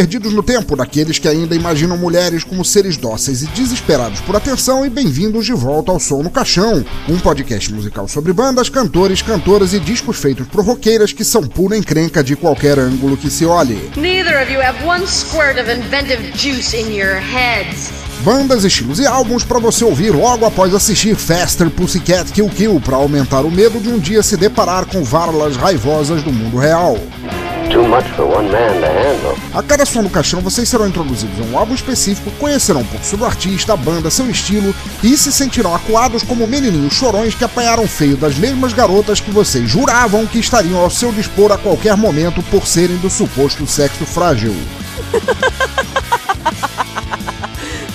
Perdidos no tempo, daqueles que ainda imaginam mulheres como seres dóceis e desesperados por atenção, e bem-vindos de volta ao Som no Caixão, um podcast musical sobre bandas, cantores, cantoras e discos feitos por roqueiras que são pura encrenca de qualquer ângulo que se olhe. Neither of you have one squirt of inventive juice in your heads. Bandas, estilos e álbuns para você ouvir logo após assistir Faster Pussycat Kill Kill para aumentar o medo de um dia se deparar com varlas raivosas do mundo real. Too much for one man to handle. A cada som do caixão, vocês serão introduzidos a um álbum específico, conhecerão um pouco sobre o artista, a banda, seu estilo e se sentirão acuados como menininhos chorões que apanharam feio das mesmas garotas que vocês juravam que estariam ao seu dispor a qualquer momento por serem do suposto sexo frágil.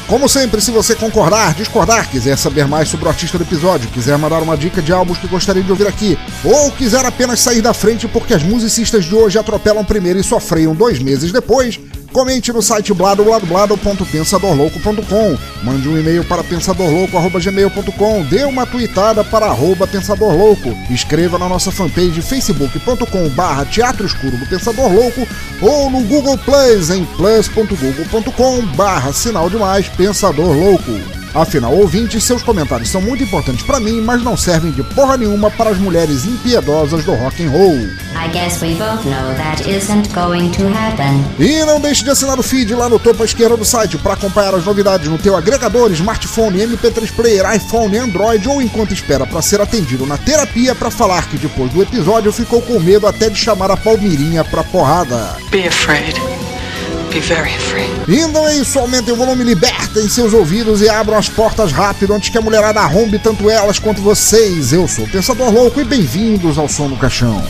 Como sempre, se você concordar, discordar, quiser saber mais sobre o artista do episódio, quiser mandar uma dica de álbuns que gostaria de ouvir aqui, ou quiser apenas sair da frente porque as musicistas de hoje atropelam primeiro e só freiam dois meses depois, comente no site bladobladoblado.pensadorlouco.com, mande um e-mail para pensadorlouco.gmail.com, dê uma tweetada para arroba pensadorlouco, escreva na nossa fanpage facebook.com barra Teatro Escuro do Pensador Louco ou no Google Plus em plus.google.com barra sinal de mais Pensador Louco. Afinal, ouvintes, seus comentários são muito importantes para mim, mas não servem de porra nenhuma para as mulheres impiedosas do rock and roll. E não deixe de assinar o feed lá no topo à esquerda do site para acompanhar as novidades no teu agregador, smartphone, MP3 player, iPhone, Android ou enquanto espera para ser atendido na terapia para falar que depois do episódio ficou com medo até de chamar a Palmirinha pra porrada. Be afraid. Então é isso, aumentem o volume, libertem seus ouvidos e abram as portas rápido antes que a mulherada arrombe tanto elas quanto vocês. Eu sou o Pensador Louco e bem-vindos ao Som no Caixão.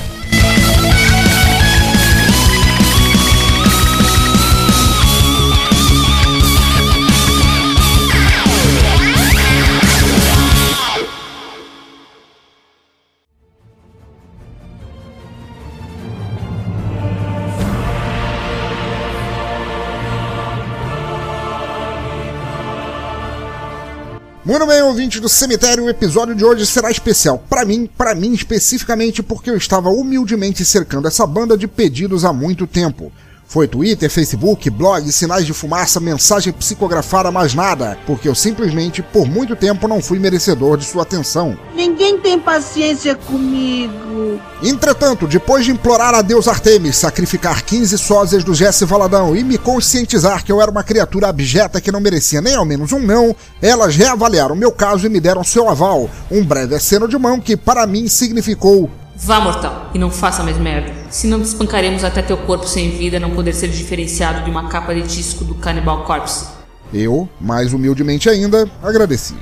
Muito bem, ouvintes do cemitério, o episódio de hoje será especial para mim, para mim especificamente porque eu estava humildemente cercando essa banda de pedidos há muito tempo. Foi Twitter, Facebook, blog, sinais de fumaça, mensagem psicografada, mais nada, porque eu simplesmente, por muito tempo, não fui merecedor de sua atenção. Ninguém tem paciência comigo. Entretanto, depois de implorar a Deus Artemis, sacrificar 15 sósias do Jesse Valadão e me conscientizar que eu era uma criatura abjeta que não merecia nem ao menos um não, elas reavaliaram meu caso e me deram seu aval, um breve aceno de mão que para mim significou Vá, mortal, e não faça mais merda. Senão te espancaremos até teu corpo sem vida não poder ser diferenciado de uma capa de disco do Cannibal Corpse. Eu, mais humildemente ainda, agradeci.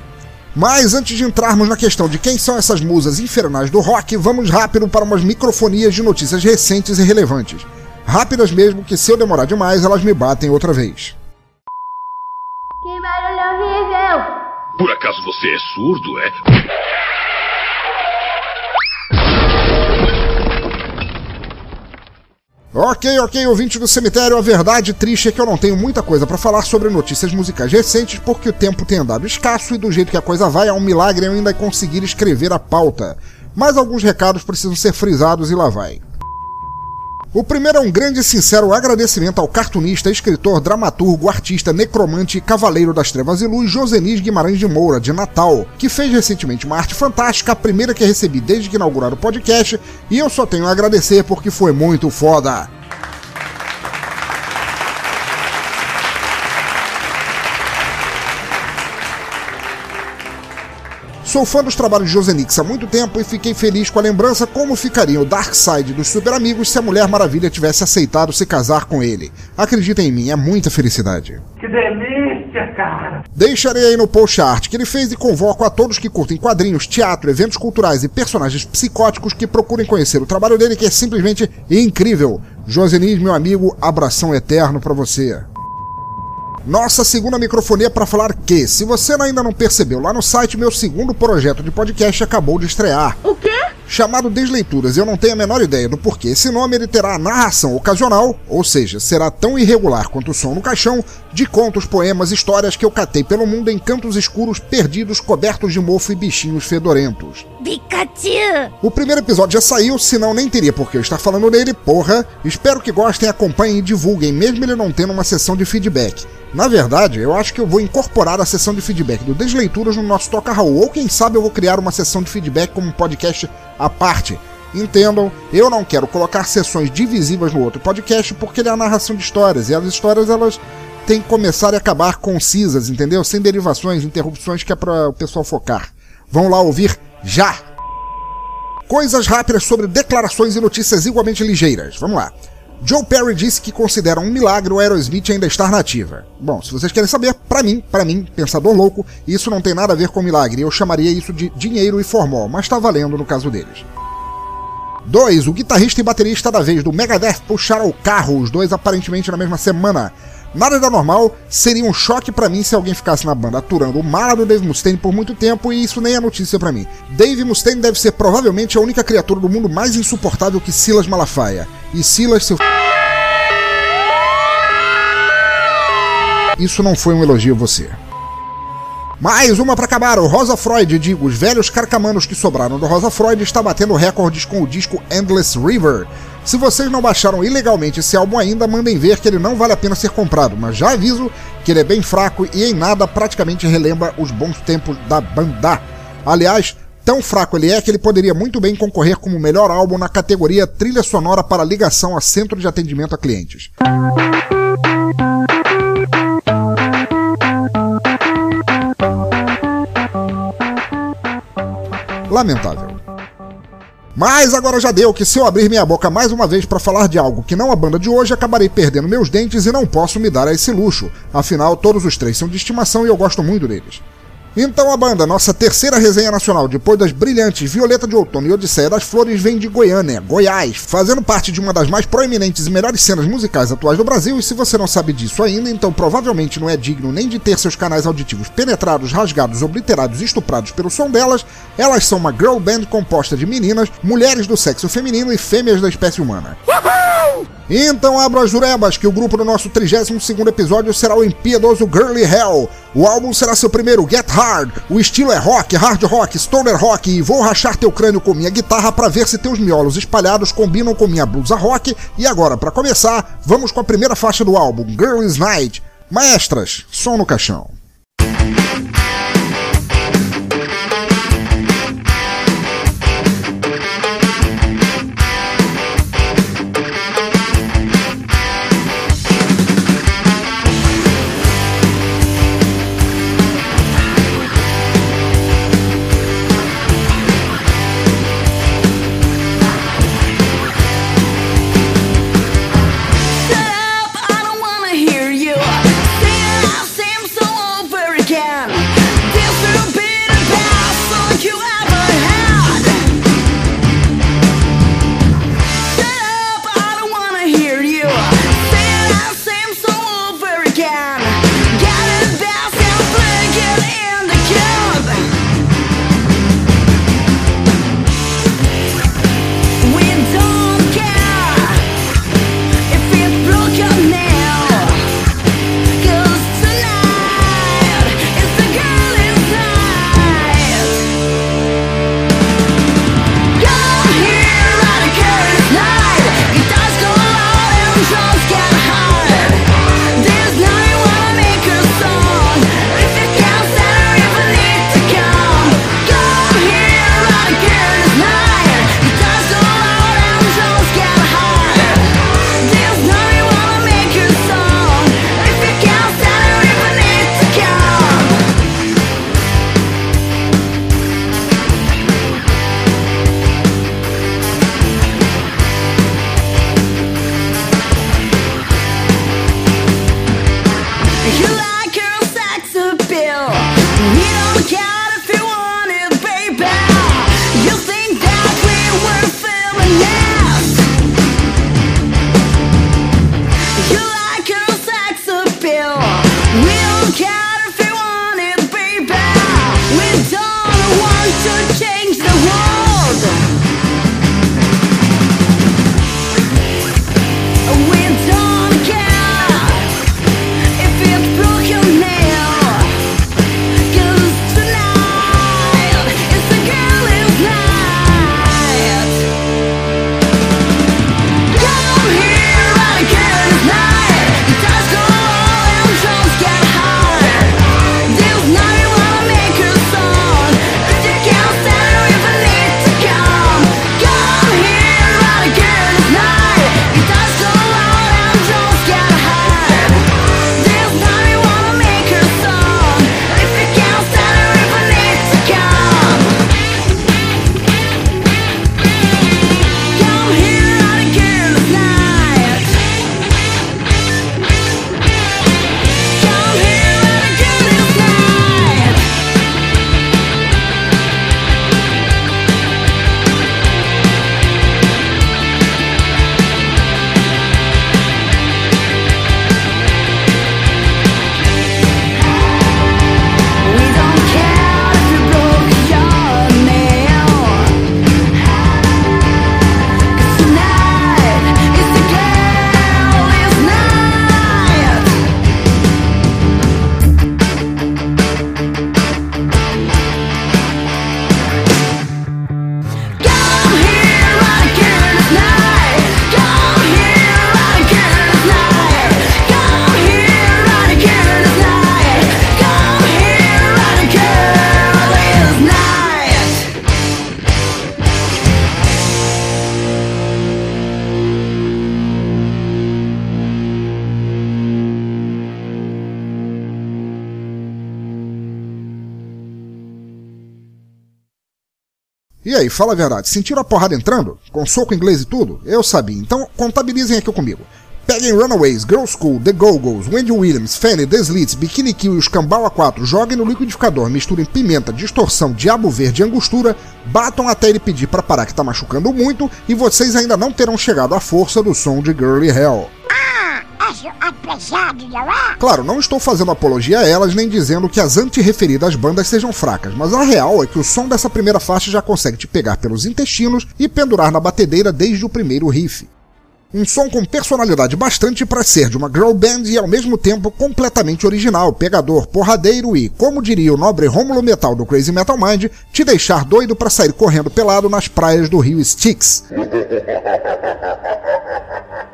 Mas antes de entrarmos na questão de quem são essas musas infernais do rock, vamos rápido para umas microfonias de notícias recentes e relevantes. Rápidas mesmo, que se eu demorar demais, elas me batem outra vez. Que barulho horrível! Por acaso você é surdo, é? Ok, ok, ouvinte do cemitério, a verdade triste é que eu não tenho muita coisa para falar sobre notícias musicais recentes porque o tempo tem andado escasso e do jeito que a coisa vai é um milagre eu ainda conseguir escrever a pauta. Mas alguns recados precisam ser frisados e lá vai. O primeiro é um grande e sincero agradecimento ao cartunista, escritor, dramaturgo, artista, necromante e cavaleiro das trevas e luz Josenis Guimarães de Moura, de Natal, que fez recentemente uma arte fantástica, a primeira que recebi desde que inauguraram o podcast, e eu só tenho a agradecer porque foi muito foda. Sou fã dos trabalhos de Josenix há muito tempo e fiquei feliz com a lembrança como ficaria o Dark Side dos Super Amigos se a Mulher Maravilha tivesse aceitado se casar com ele. Acreditem em mim, é muita felicidade. Que delícia! cara. Deixarei aí no post a arte que ele fez e convoco a todos que curtem quadrinhos, teatro, eventos culturais e personagens psicóticos que procurem conhecer o trabalho dele que é simplesmente incrível. Josenis, meu amigo, abração eterno para você. Nossa segunda microfonia para falar que, se você ainda não percebeu, lá no site meu segundo projeto de podcast acabou de estrear. O quê? Chamado Desleituras, eu não tenho a menor ideia do porquê. Esse nome ele terá narração ocasional, ou seja, será tão irregular quanto o som no caixão, de contos, poemas, histórias que eu catei pelo mundo em cantos escuros, perdidos, cobertos de mofo e bichinhos fedorentos. Pikachu! O primeiro episódio já saiu, senão nem teria por que eu estar falando nele, porra. Espero que gostem, acompanhem e divulguem, mesmo ele não tendo uma sessão de feedback. Na verdade, eu acho que eu vou incorporar a sessão de feedback do Desleituras no nosso Toca Raul, ou quem sabe eu vou criar uma sessão de feedback como um podcast à parte. Entendam, eu não quero colocar sessões divisivas no outro podcast porque ele é a narração de histórias, e as histórias elas têm que começar e acabar concisas, entendeu? Sem derivações, interrupções que é para o pessoal focar. Vão lá ouvir já! Coisas rápidas sobre declarações e notícias igualmente ligeiras. Vamos lá. Joe Perry disse que considera um milagre o Aerosmith ainda estar nativa. Bom, se vocês querem saber, para mim, para mim, pensador louco, isso não tem nada a ver com milagre. Eu chamaria isso de dinheiro e formol, mas tá valendo no caso deles. 2. O guitarrista e baterista da vez do Megadeth puxaram o carro, os dois aparentemente na mesma semana. Nada da normal, seria um choque para mim se alguém ficasse na banda aturando o mala do Dave Mustaine por muito tempo e isso nem é notícia para mim. Dave Mustaine deve ser provavelmente a única criatura do mundo mais insuportável que Silas Malafaia. E Silas, seu. Isso não foi um elogio a você. Mais uma para acabar, o Rosa Freud, digo, os velhos carcamanos que sobraram do Rosa Freud está batendo recordes com o disco Endless River. Se vocês não baixaram ilegalmente esse álbum ainda, mandem ver que ele não vale a pena ser comprado, mas já aviso que ele é bem fraco e em nada praticamente relembra os bons tempos da banda. Aliás, tão fraco ele é que ele poderia muito bem concorrer como melhor álbum na categoria trilha sonora para ligação a centro de atendimento a clientes. Lamentável. Mas agora já deu que se eu abrir minha boca mais uma vez para falar de algo que não a banda de hoje, acabarei perdendo meus dentes e não posso me dar a esse luxo. Afinal, todos os três são de estimação e eu gosto muito deles. Então a banda, nossa terceira resenha nacional, depois das brilhantes Violeta de Outono e Odisseia das Flores, vem de Goiânia, Goiás, fazendo parte de uma das mais proeminentes e melhores cenas musicais atuais do Brasil, e se você não sabe disso ainda, então provavelmente não é digno nem de ter seus canais auditivos penetrados, rasgados, obliterados e estuprados pelo som delas, elas são uma girl band composta de meninas, mulheres do sexo feminino e fêmeas da espécie humana. Então abra as jurebas que o grupo do nosso 32º episódio será o impiedoso Girly Hell. O álbum será seu primeiro Get Hard. O estilo é rock, hard rock, stoner rock e vou rachar teu crânio com minha guitarra para ver se teus miolos espalhados combinam com minha blusa rock. E agora, para começar, vamos com a primeira faixa do álbum, Girl's Night. Maestras, som no caixão. E aí, fala a verdade, sentiram a porrada entrando? Com soco inglês e tudo? Eu sabia, então contabilizem aqui comigo. Peguem Runaways, Girl School, The Go-Go's, Wendy Williams, Fanny, The Slits, Bikini Kill e os Cambau A4, joguem no liquidificador, misturem pimenta, distorção, diabo verde e angostura, batam até ele pedir para parar que tá machucando muito e vocês ainda não terão chegado à força do som de Girly Hell. Claro, não estou fazendo apologia a elas nem dizendo que as anti-referidas bandas sejam fracas, mas a real é que o som dessa primeira faixa já consegue te pegar pelos intestinos e pendurar na batedeira desde o primeiro riff. Um som com personalidade bastante para ser de uma girl band e ao mesmo tempo completamente original, pegador, porradeiro e, como diria o nobre Rômulo Metal do Crazy Metal Mind, te deixar doido para sair correndo pelado nas praias do rio Styx.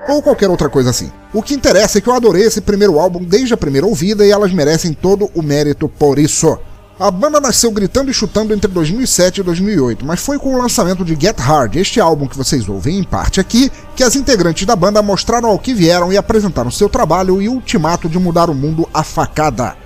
Ou qualquer outra coisa assim. O que interessa é que eu adorei esse primeiro álbum desde a primeira ouvida e elas merecem todo o mérito por isso. A banda nasceu gritando e chutando entre 2007 e 2008, mas foi com o lançamento de Get Hard, este álbum que vocês ouvem em parte aqui, que as integrantes da banda mostraram ao que vieram e apresentaram seu trabalho e ultimato de mudar o mundo a facada.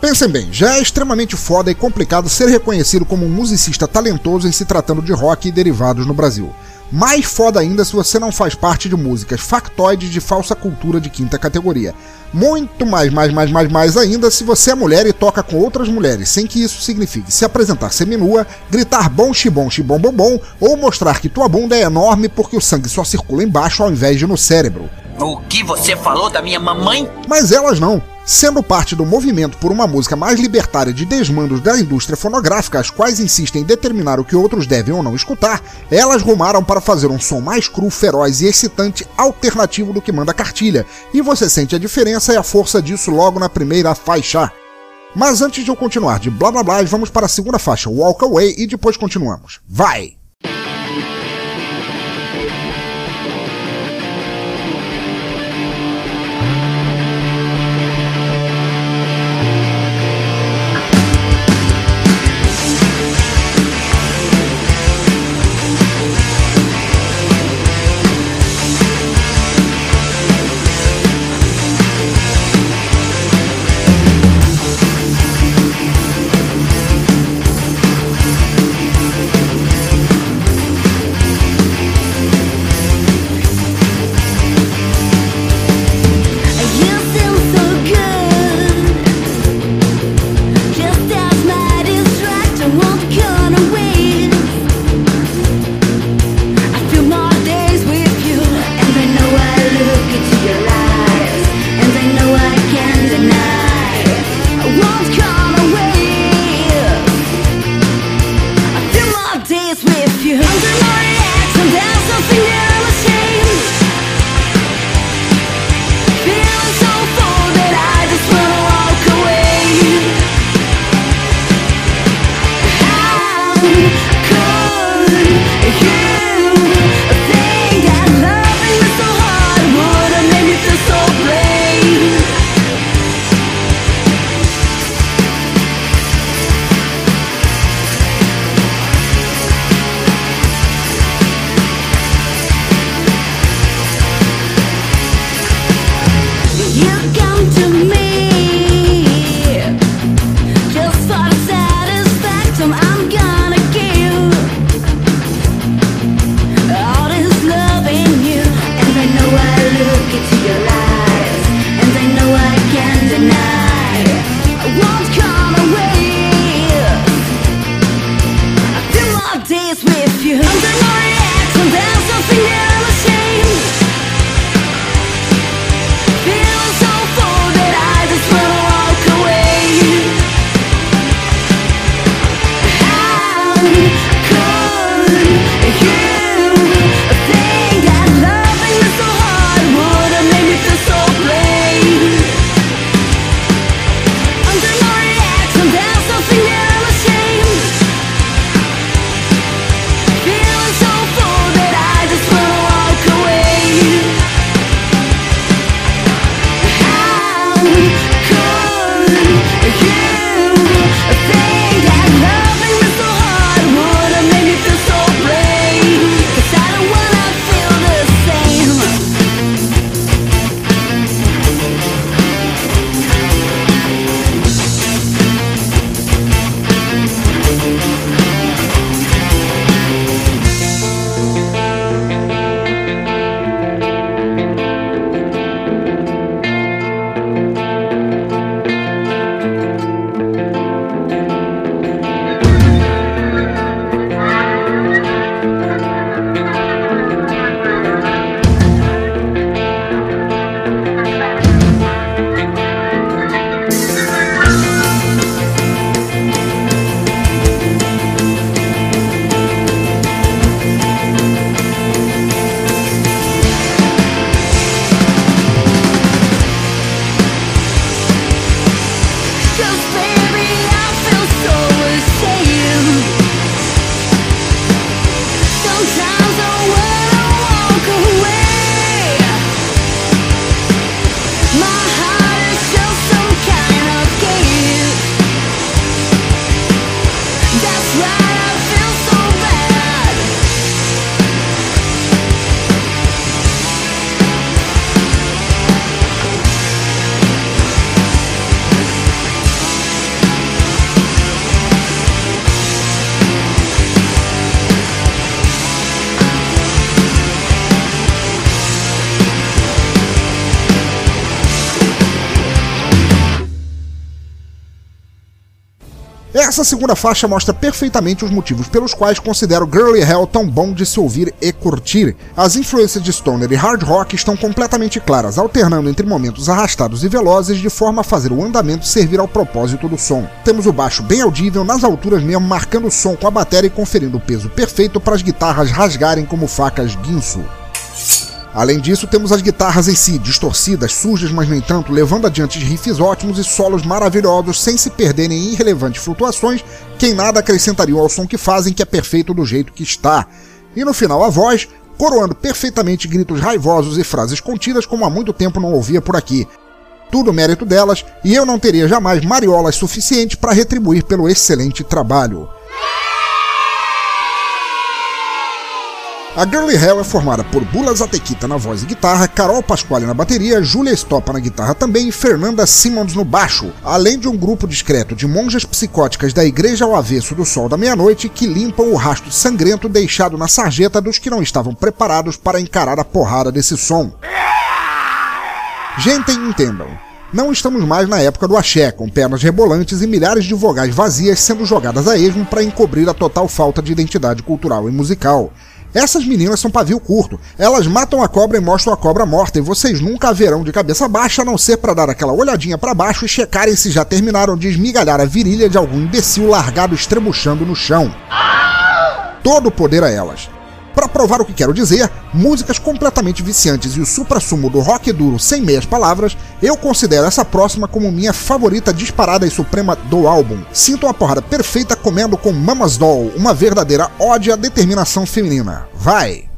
Pensem bem, já é extremamente foda e complicado ser reconhecido como um musicista talentoso em se tratando de rock e derivados no Brasil. Mais foda ainda se você não faz parte de músicas factoides de falsa cultura de quinta categoria. Muito mais, mais, mais, mais, mais ainda se você é mulher e toca com outras mulheres, sem que isso signifique se apresentar seminua, gritar bom xibom xibom bom bom ou mostrar que tua bunda é enorme porque o sangue só circula embaixo ao invés de no cérebro. O que você falou da minha mamãe? Mas elas não. Sendo parte do movimento por uma música mais libertária de desmandos da indústria fonográfica, as quais insistem em determinar o que outros devem ou não escutar, elas rumaram para fazer um som mais cru, feroz e excitante, alternativo do que manda a cartilha, e você sente a diferença e a força disso logo na primeira faixa. Mas antes de eu continuar de blá blá blá, vamos para a segunda faixa, Walk Away, e depois continuamos. Vai! Segunda faixa mostra perfeitamente os motivos pelos quais considero Girly Hell tão bom de se ouvir e curtir. As influências de stoner e hard rock estão completamente claras, alternando entre momentos arrastados e velozes de forma a fazer o andamento servir ao propósito do som. Temos o baixo bem audível, nas alturas mesmo, marcando o som com a bateria e conferindo o peso perfeito para as guitarras rasgarem como facas guinso. Além disso, temos as guitarras em si, distorcidas, sujas, mas nem tanto, levando adiante riffs ótimos e solos maravilhosos sem se perderem em irrelevantes flutuações que em nada acrescentariam ao som que fazem, que é perfeito do jeito que está. E no final a voz, coroando perfeitamente gritos raivosos e frases contidas como há muito tempo não ouvia por aqui. Tudo mérito delas, e eu não teria jamais mariolas suficientes para retribuir pelo excelente trabalho. A Girly Hell é formada por Bula Zatequita na voz e guitarra, Carol Pasquale na bateria, Julia Stoppa na guitarra também e Fernanda Simmons no baixo, além de um grupo discreto de monjas psicóticas da Igreja ao Avesso do Sol da Meia-Noite que limpam o rastro sangrento deixado na sarjeta dos que não estavam preparados para encarar a porrada desse som. Gente, entendam. Não estamos mais na época do axé, com pernas rebolantes e milhares de vogais vazias sendo jogadas a esmo para encobrir a total falta de identidade cultural e musical. Essas meninas são pavio curto. Elas matam a cobra e mostram a cobra morta, e vocês nunca a verão de cabeça baixa a não ser para dar aquela olhadinha para baixo e checarem se já terminaram de esmigalhar a virilha de algum imbecil largado estrebuchando no chão. Todo o poder a elas. Para provar o que quero dizer, músicas completamente viciantes e o supra-sumo do rock duro sem meias palavras, eu considero essa próxima como minha favorita disparada e suprema do álbum. Sinto uma porrada perfeita comendo com Mama's Doll, uma verdadeira ode à determinação feminina. Vai!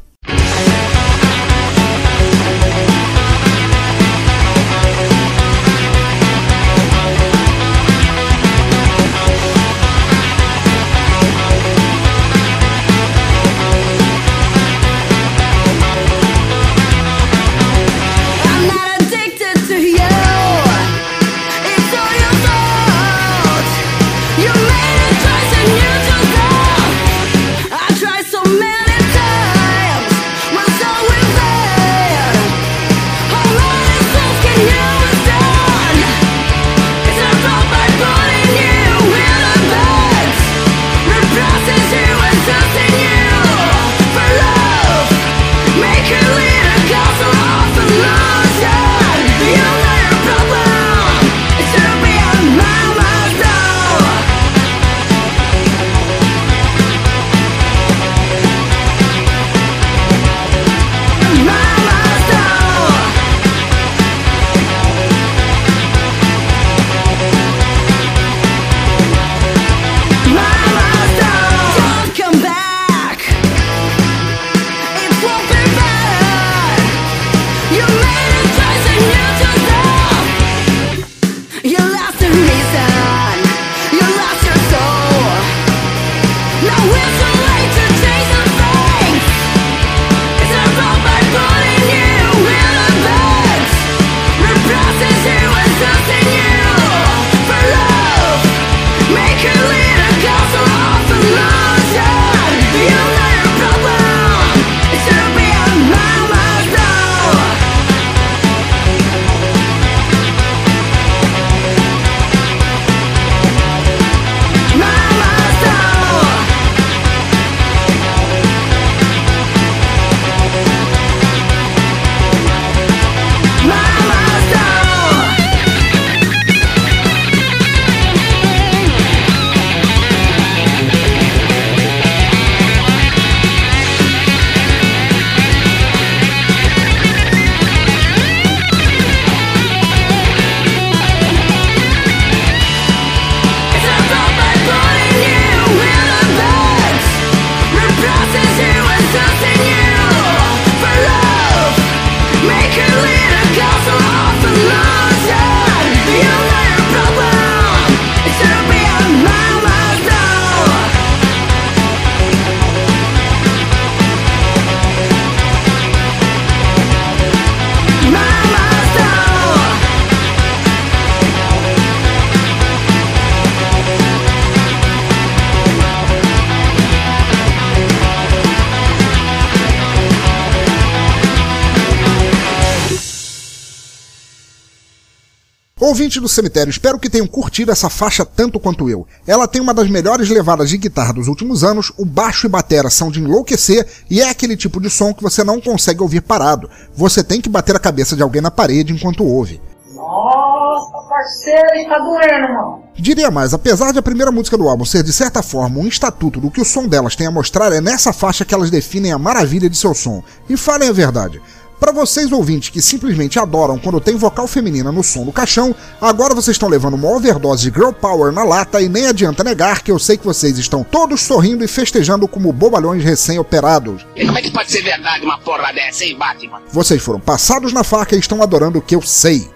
Ouvinte do cemitério, espero que tenham curtido essa faixa tanto quanto eu. Ela tem uma das melhores levadas de guitarra dos últimos anos, o baixo e batera são de enlouquecer e é aquele tipo de som que você não consegue ouvir parado. Você tem que bater a cabeça de alguém na parede enquanto ouve. Nossa, parceiro, tá doendo, mano. Diria mais, apesar de a primeira música do álbum ser de certa forma um estatuto do que o som delas tem a mostrar, é nessa faixa que elas definem a maravilha de seu som. E falem a verdade. Para vocês ouvintes que simplesmente adoram quando tem vocal feminina no som do caixão, agora vocês estão levando uma overdose de girl power na lata e nem adianta negar que eu sei que vocês estão todos sorrindo e festejando como bobalhões recém-operados. E como é que pode ser verdade uma porra dessa, hein, Batman? Vocês foram passados na faca e estão adorando o que eu sei.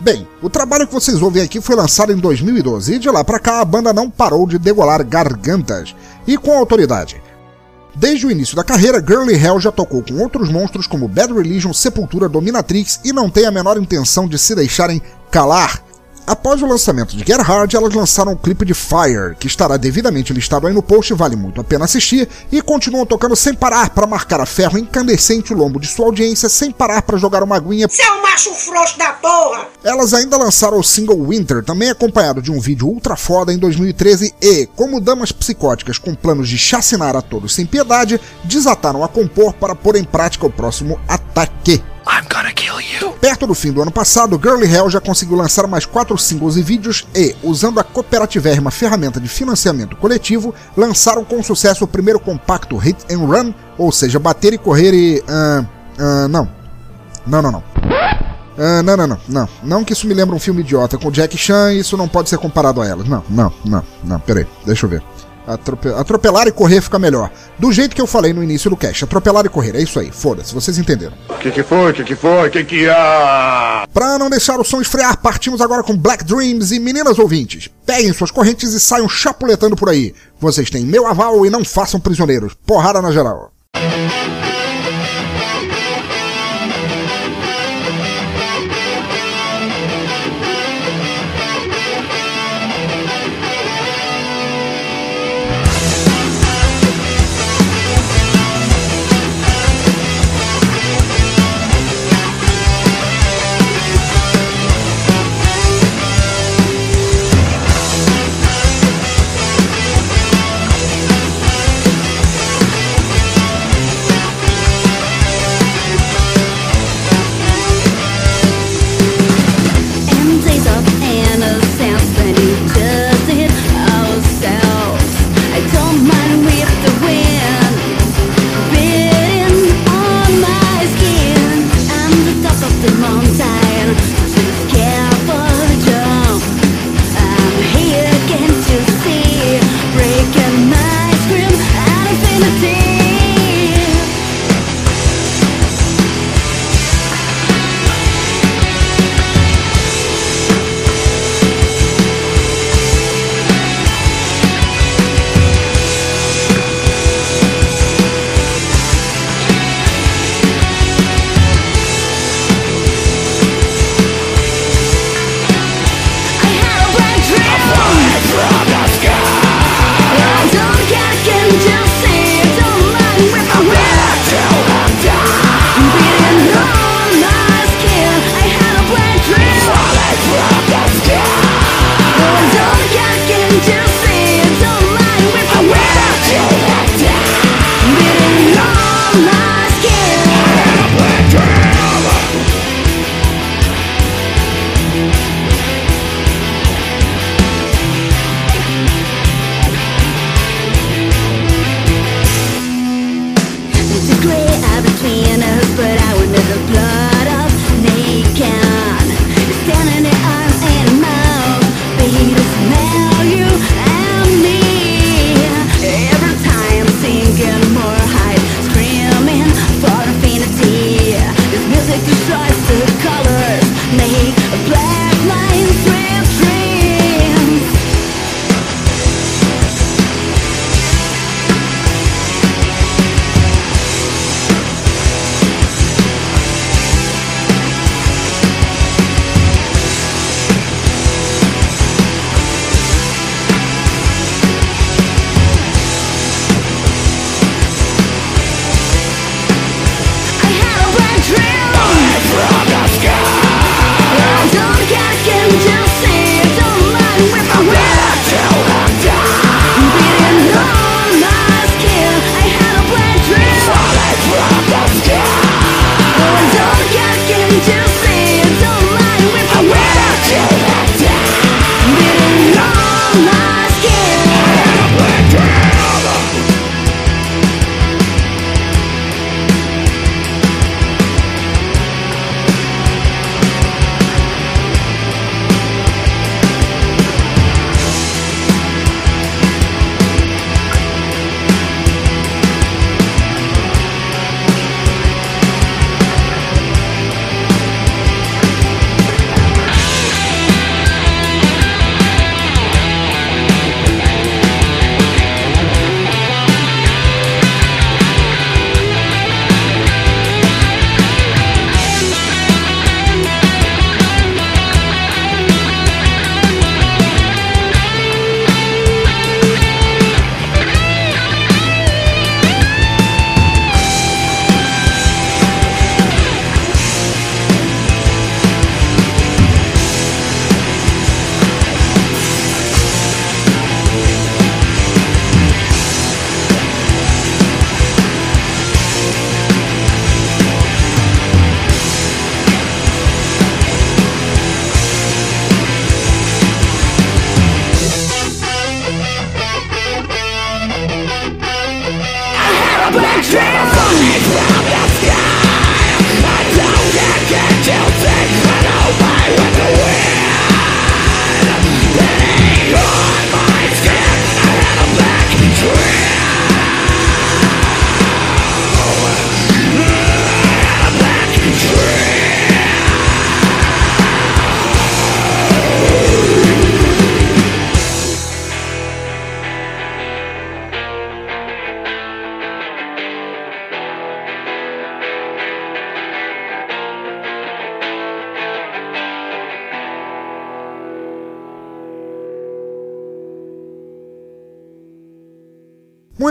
Bem, o trabalho que vocês ouvem aqui foi lançado em 2012 e de lá pra cá a banda não parou de degolar gargantas. E com autoridade. Desde o início da carreira, Girly Hell já tocou com outros monstros como Bad Religion, Sepultura, Dominatrix e não tem a menor intenção de se deixarem calar. Após o lançamento de Get Hard, elas lançaram o clipe de Fire, que estará devidamente listado aí no post, vale muito a pena assistir, e continuam tocando sem parar para marcar a ferro incandescente o lombo de sua audiência, sem parar para jogar uma aguinha. Seu macho frouxo da porra! Elas ainda lançaram o single Winter, também acompanhado de um vídeo ultra foda em 2013 e, como damas psicóticas com planos de chacinar a todos sem piedade, desataram a compor para pôr em prática o próximo ataque. I'm gonna kill you. Perto do fim do ano passado, Girly Hell já conseguiu lançar mais quatro singles e vídeos e, usando a cooperativérrima ferramenta de financiamento coletivo, lançaram com sucesso o primeiro compacto Hit and Run, ou seja, bater e correr e. Uh, uh, não. Não, não, não. Uh, não, não, não, não. Não que isso me lembre um filme idiota com Jack Chan isso não pode ser comparado a elas. Não, não, não, não. Peraí, deixa eu ver. Atrope... Atropelar e correr fica melhor. Do jeito que eu falei no início do cast, atropelar e correr, é isso aí, foda-se, vocês entenderam. O que, que foi? O que, que foi? Que que há? Pra não deixar o som esfriar, partimos agora com Black Dreams e meninas ouvintes. Peguem suas correntes e saiam chapuletando por aí. Vocês têm meu aval e não façam prisioneiros. Porrada na geral.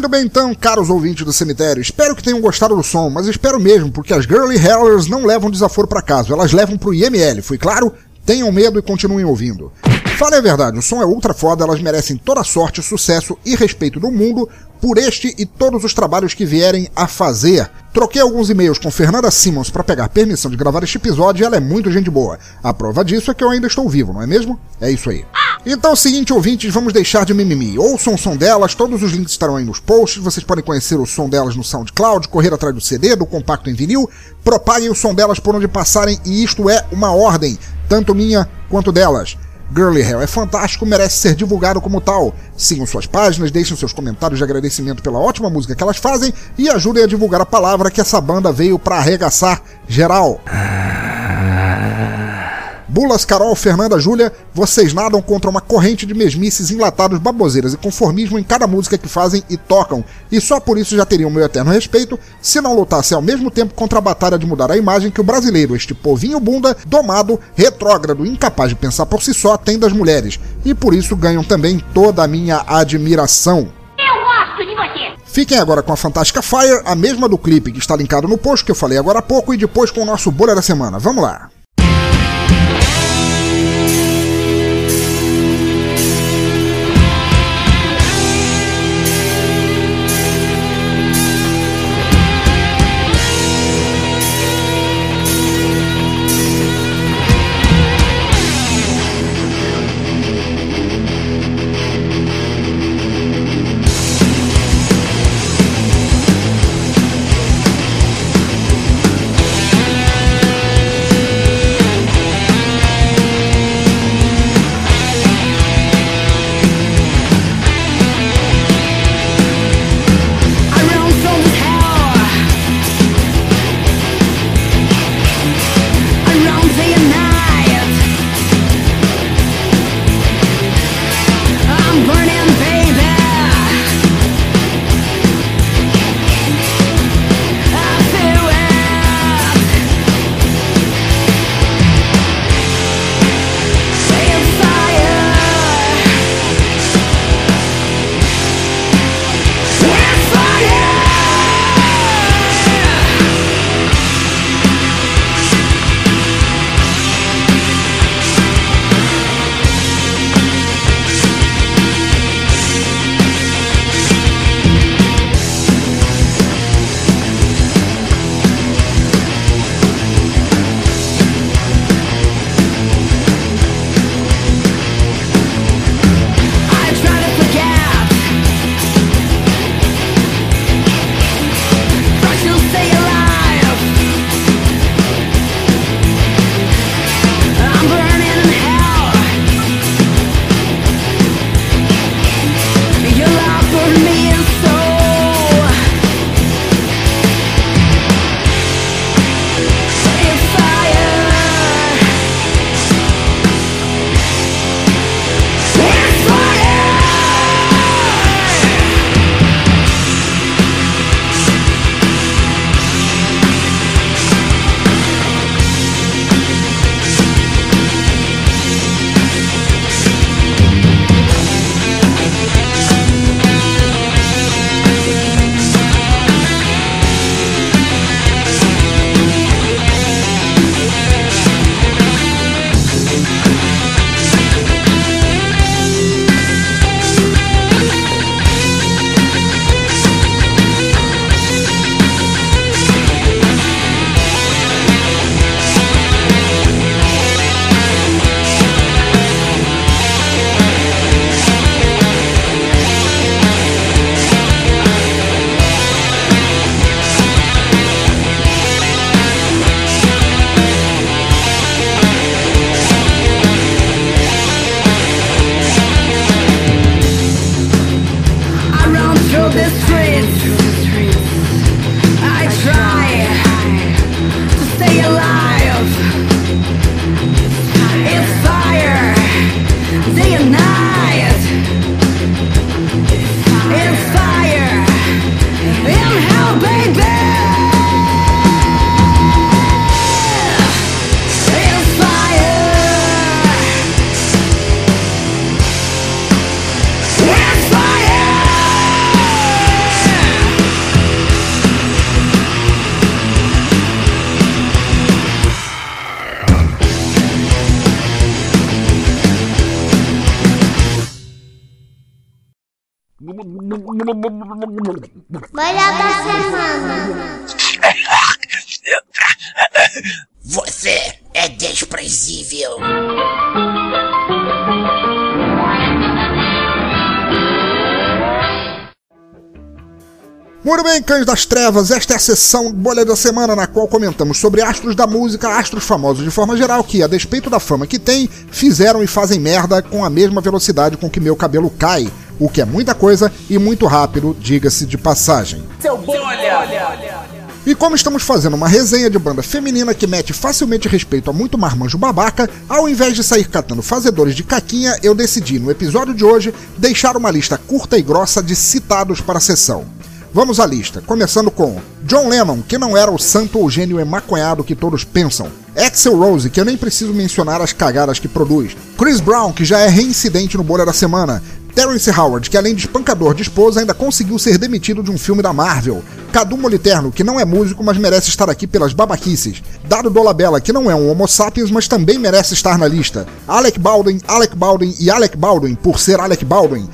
Muito bem então, caros ouvintes do cemitério, espero que tenham gostado do som, mas espero mesmo, porque as Girly Hellers não levam desaforo para casa, elas levam pro IML, foi claro? Tenham medo e continuem ouvindo. Fale a verdade, o som é ultra foda, elas merecem toda sorte, sucesso e respeito do mundo por este e todos os trabalhos que vierem a fazer. Troquei alguns e-mails com Fernanda Simmons para pegar permissão de gravar este episódio e ela é muito gente boa. A prova disso é que eu ainda estou vivo, não é mesmo? É isso aí. Então é o seguinte, ouvintes, vamos deixar de mimimi. Ouçam o som delas, todos os links estarão aí nos posts, vocês podem conhecer o som delas no SoundCloud, correr atrás do CD, do compacto em vinil, propaguem o som delas por onde passarem e isto é uma ordem, tanto minha quanto delas. Girly Hell é fantástico, merece ser divulgado como tal. Sigam suas páginas, deixem seus comentários de agradecimento pela ótima música que elas fazem e ajudem a divulgar a palavra que essa banda veio para arregaçar geral. Bulas, Carol, Fernanda, Júlia, vocês nadam contra uma corrente de mesmices, enlatados, baboseiras e conformismo em cada música que fazem e tocam, e só por isso já teriam meu eterno respeito se não lutassem ao mesmo tempo contra a batalha de mudar a imagem que o brasileiro, este povinho bunda, domado, retrógrado, incapaz de pensar por si só, tem das mulheres, e por isso ganham também toda a minha admiração. Fiquem agora com a fantástica Fire, a mesma do clipe que está linkado no post que eu falei agora há pouco, e depois com o nosso bolha da semana. Vamos lá! Bora da semana. Você é desprezível. Muito bem, Cães das Trevas, esta é a sessão Bolha da Semana na qual comentamos sobre astros da música, astros famosos de forma geral, que, a despeito da fama que têm, fizeram e fazem merda com a mesma velocidade com que meu cabelo cai, o que é muita coisa e muito rápido, diga-se de passagem. Seu bolha! E como estamos fazendo uma resenha de banda feminina que mete facilmente respeito a muito marmanjo babaca, ao invés de sair catando fazedores de caquinha, eu decidi, no episódio de hoje, deixar uma lista curta e grossa de citados para a sessão. Vamos à lista, começando com John Lennon, que não era o santo ou gênio emaconhado que todos pensam. Axel Rose, que eu nem preciso mencionar as cagadas que produz. Chris Brown, que já é reincidente no Bolha da Semana. Terence Howard, que além de espancador de esposa, ainda conseguiu ser demitido de um filme da Marvel. Cadu Moliterno, que não é músico, mas merece estar aqui pelas babaquices. Dado Dolabella, que não é um homo sapiens, mas também merece estar na lista. Alec Baldwin, Alec Baldwin e Alec Baldwin, por ser Alec Baldwin.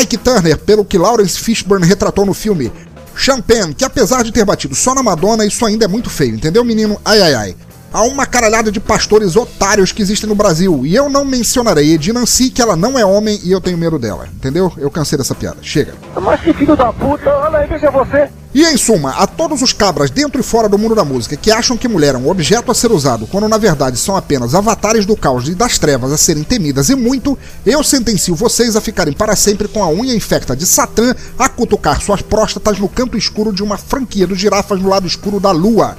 Ike Turner, pelo que Lawrence Fishburne retratou no filme. Champagne, que apesar de ter batido só na Madonna, isso ainda é muito feio, entendeu, menino? Ai ai ai. Há uma caralhada de pastores otários que existem no Brasil, e eu não mencionarei Edi Nancy, que ela não é homem e eu tenho medo dela, entendeu? Eu cansei dessa piada. Chega. Mas que filho da puta, olha aí, veja você. E em suma, a todos os cabras dentro e fora do mundo da música que acham que mulher é um objeto a ser usado, quando na verdade são apenas avatares do caos e das trevas a serem temidas e muito, eu sentencio vocês a ficarem para sempre com a unha infecta de Satã a cutucar suas próstatas no canto escuro de uma franquia dos girafas no lado escuro da lua.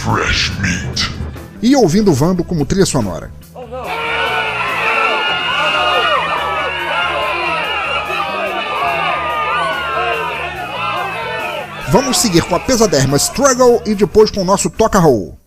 Fresh meat. E ouvindo Vando como trilha sonora. Vamos seguir com a pesadérrima Struggle e depois com o nosso Toca Roll.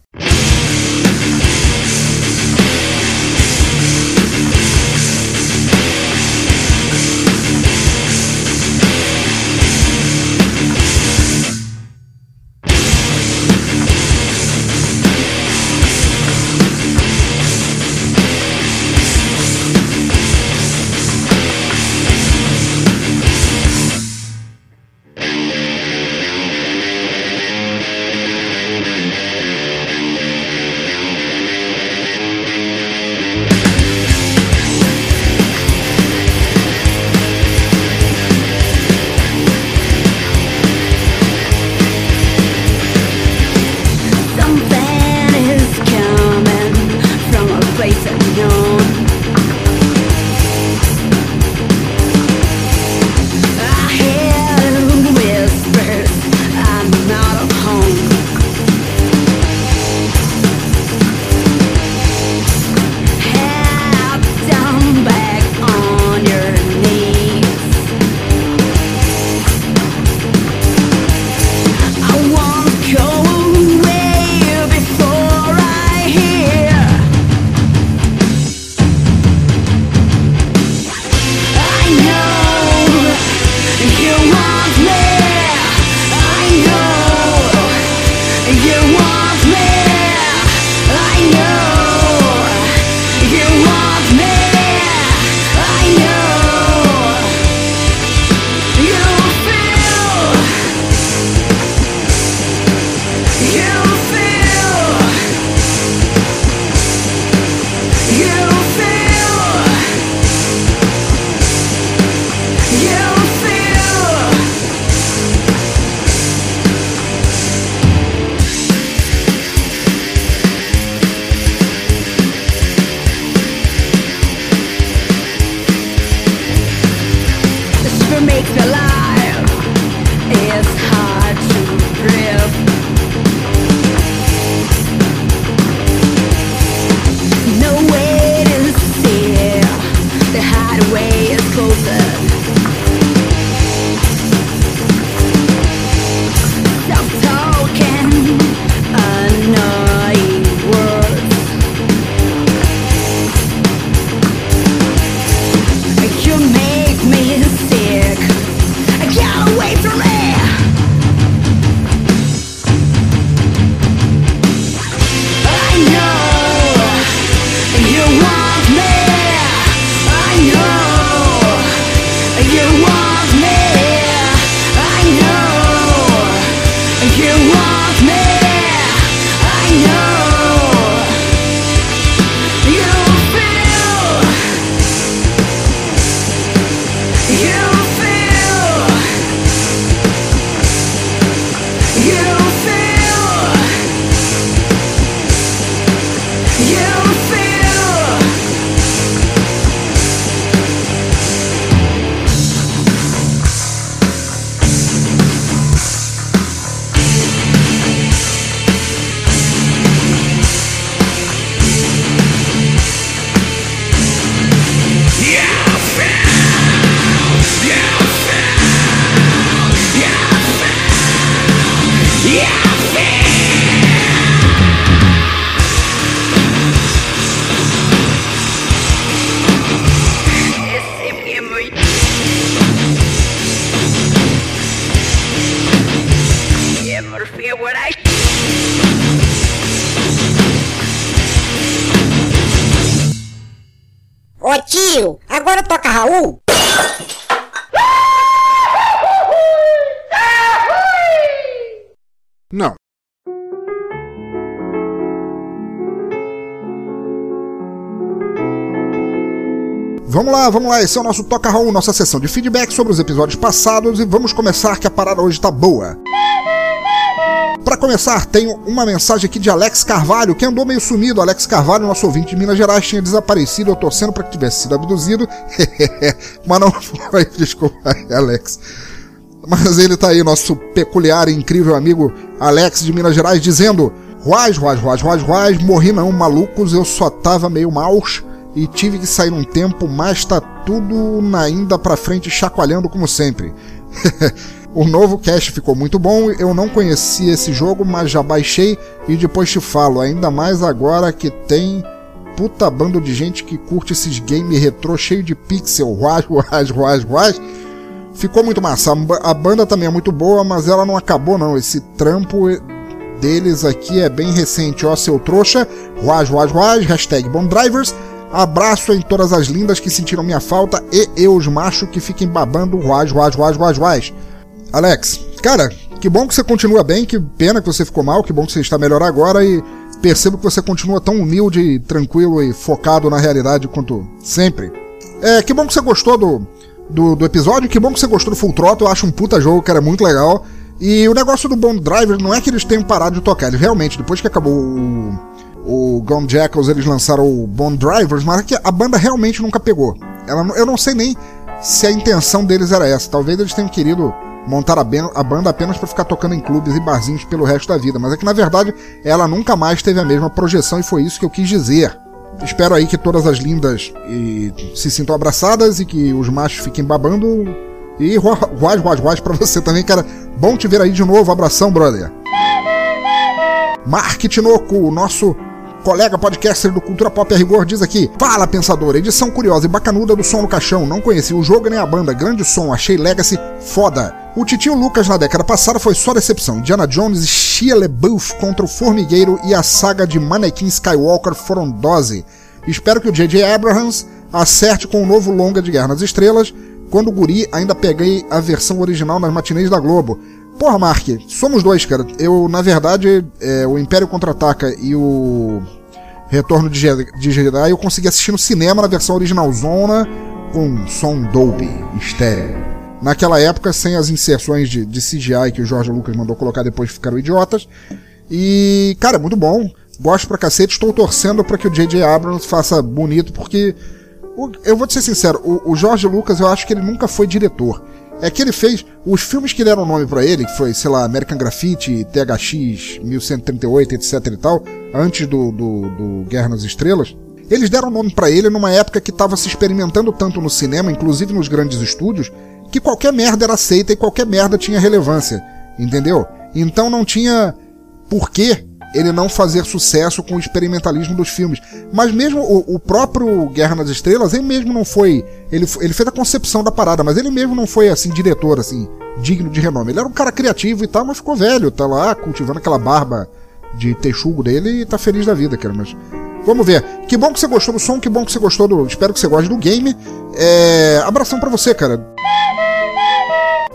Vamos lá, esse é o nosso Toca Raul, nossa sessão de feedback sobre os episódios passados e vamos começar que a parada hoje tá boa. Para começar, tenho uma mensagem aqui de Alex Carvalho, que andou meio sumido. Alex Carvalho, nosso ouvinte de Minas Gerais, tinha desaparecido, eu torcendo para que tivesse sido abduzido. Mas não foi, desculpa Alex. Mas ele tá aí, nosso peculiar e incrível amigo Alex de Minas Gerais, dizendo: Ruaz, ruaz, ruaz, ruaz, ruaz, morri não, malucos, eu só tava meio maus e tive que sair um tempo, mas tá tudo ainda pra frente chacoalhando como sempre. o novo cast ficou muito bom, eu não conhecia esse jogo, mas já baixei e depois te falo, ainda mais agora que tem puta bando de gente que curte esses games retrô cheio de pixel, ruaz, ruaz, ruaz, ruaz. Ficou muito massa. A banda também é muito boa, mas ela não acabou não. Esse trampo deles aqui é bem recente. Ó, seu trouxa. Ruaz, ruaz, ruaz. Hashtag Drivers. Abraço em todas as lindas que sentiram minha falta e eu, os machos que fiquem babando. Ruaz, ruaz, ruaz, ruaz, ruaz. Alex, cara, que bom que você continua bem. Que pena que você ficou mal. Que bom que você está melhor agora. E percebo que você continua tão humilde, tranquilo e focado na realidade quanto sempre. É, que bom que você gostou do do, do episódio. Que bom que você gostou do Full Throttle, eu acho um puta jogo, que era muito legal. E o negócio do Bond Driver não é que eles tenham parado de tocar, eles realmente, depois que acabou o, o Gone Jackals, eles lançaram o Bond Drivers, mas que a banda realmente nunca pegou. Ela, eu não sei nem se a intenção deles era essa. Talvez eles tenham querido montar a, banda apenas para ficar tocando em clubes e barzinhos pelo resto da vida, mas é que na verdade ela nunca mais teve a mesma projeção e foi isso que eu quis dizer. Espero aí que todas as lindas se sintam abraçadas e que os machos fiquem babando. E ruaz, ruaz, ruaz pra você também, cara. Bom te ver aí de novo. Abração, brother. Mark Tinoco, o nosso colega podcaster do Cultura Pop a Rigor, diz aqui: Fala, pensador, edição curiosa e bacanuda do Som no Caixão. Não conheci o jogo nem a banda, grande som, achei Legacy foda. O Titio Lucas na década passada foi só decepção. Indiana Jones e Shia LaBeouf contra o Formigueiro e a saga de Manequim Skywalker foram dose. Espero que o J.J. Abrams acerte com o novo longa de Guerra nas Estrelas. Quando o guri, ainda peguei a versão original nas matinês da Globo. Porra, Mark, somos dois, cara. Eu, na verdade, é, o Império Contra-Ataca e o Retorno de, Jedi eu consegui assistir no cinema na versão original Zona com som Dolby, estéreo. Naquela época, sem as inserções de, de CGI que o George Lucas mandou colocar depois ficaram idiotas. E, cara, muito bom. Gosto pra cacete. Estou torcendo para que o J.J. Abrams faça bonito, porque eu vou te ser sincero, o, George Lucas eu acho que ele nunca foi diretor é que ele fez os filmes que deram nome para ele, que foi, sei lá, American Graffiti, THX 1138, etc e tal, antes do, do, do Guerra nas Estrelas, eles deram nome para ele numa época que estava se experimentando tanto no cinema, inclusive nos grandes estúdios, que qualquer merda era aceita e qualquer merda tinha relevância, entendeu? Então não tinha porquê ele não fazer sucesso com o experimentalismo dos filmes. Mas mesmo o, o, próprio Guerra nas Estrelas, ele mesmo não foi. Ele, ele fez a concepção da parada, mas ele mesmo não foi assim, diretor, assim, digno de renome. Ele era um cara criativo e tal, mas ficou velho, tá lá cultivando aquela barba de texugo dele e tá feliz da vida, cara. Mas. Vamos ver. Que bom que você gostou do som, que bom que você gostou do. Espero que você goste do game. É... Abração para você, cara.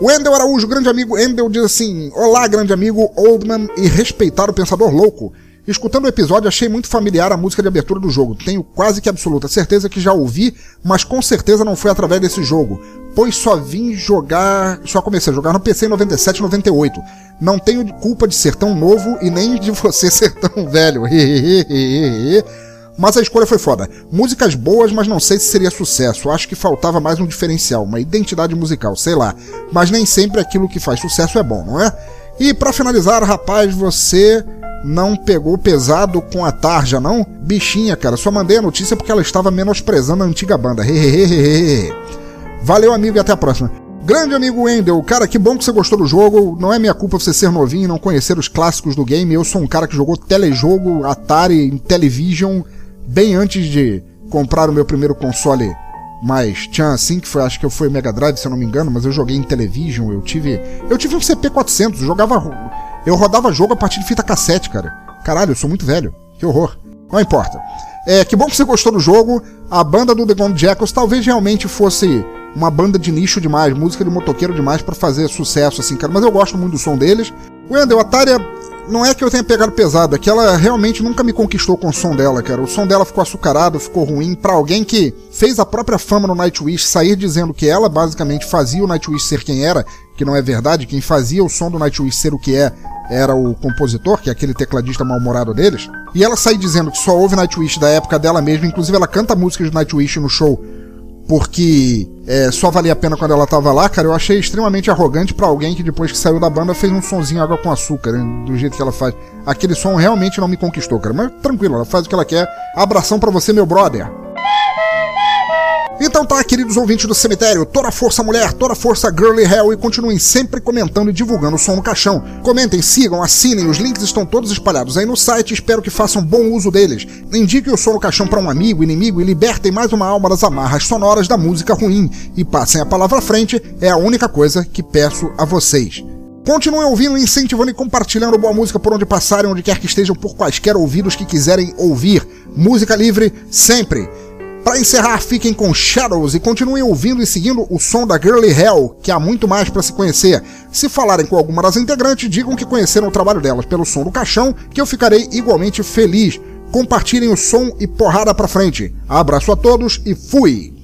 O Endel Araújo, grande amigo Endel, diz assim: Olá, grande amigo Oldman e respeitar o pensador louco. Escutando o episódio, achei muito familiar a música de abertura do jogo. Tenho quase que absoluta certeza que já ouvi, mas com certeza não foi através desse jogo, pois só vim jogar, só comecei a jogar no PC em 97 98. Não tenho culpa de ser tão novo e nem de você ser tão velho. Mas a escolha foi foda. Músicas boas, mas não sei se seria sucesso. Acho que faltava mais um diferencial, uma identidade musical, sei lá. Mas nem sempre aquilo que faz sucesso é bom, não é? E para finalizar, rapaz, você não pegou pesado com a tarja, não? Bichinha, cara. Só mandei a notícia porque ela estava menosprezando a antiga banda. Valeu, amigo, e até a próxima. Grande amigo Wendel, cara, que bom que você gostou do jogo. Não é minha culpa você ser novinho e não conhecer os clássicos do game. Eu sou um cara que jogou telejogo, Atari, Television, bem antes de comprar o meu primeiro console mais tinha assim, que foi, acho que foi Mega Drive, se eu não me engano, mas eu joguei em Television, eu tive. Eu tive um CP400, jogava. Eu rodava jogo a partir de fita cassete, cara. Caralho, eu sou muito velho. Que horror. Não importa. É, que bom que você gostou do jogo. A banda do The Gone Jackals talvez realmente fosse uma banda de nicho demais, música de motoqueiro demais para fazer sucesso, assim, cara. Mas eu gosto muito do som deles. Wendel, Atari não é que eu tenha pegado pesado, é que ela realmente nunca me conquistou com o som dela, cara. O som dela ficou açucarado, ficou ruim. para alguém que fez a própria fama no Nightwish sair dizendo que ela basicamente fazia o Nightwish ser quem era, que não é verdade, quem fazia o som do Nightwish ser o que é era o compositor, que é aquele tecladista mal-humorado deles. E ela sair dizendo que só houve Nightwish da época dela mesma, inclusive ela canta músicas de Nightwish no show porque é, só valia a pena quando ela tava lá, cara, eu achei extremamente arrogante para alguém que depois que saiu da banda fez um sonzinho água com açúcar, do jeito que ela faz. Aquele som realmente não me conquistou, cara, mas tranquilo, ela faz o que ela quer. Abração para você, meu brother. Então tá, queridos ouvintes do cemitério, toda força mulher, toda força girly hell e continuem sempre comentando e divulgando o som no caixão. Comentem, sigam, assinem, os links estão todos espalhados aí no site, espero que façam bom uso deles. Indiquem o som no caixão para um amigo, inimigo e libertem mais uma alma das amarras sonoras da música ruim. E passem a palavra à frente, é a única coisa que peço a vocês. Continuem ouvindo, incentivando e compartilhando boa música por onde passarem, onde quer que estejam, por quaisquer ouvidos que quiserem ouvir. Música livre sempre. Para encerrar, fiquem com Shadows e continuem ouvindo e seguindo o som da Girly Hell, que há muito mais para se conhecer. Se falarem com alguma das integrantes, digam que conheceram o trabalho delas pelo som do caixão, que eu ficarei igualmente feliz. Compartilhem o som e porrada pra frente. Abraço a todos e fui!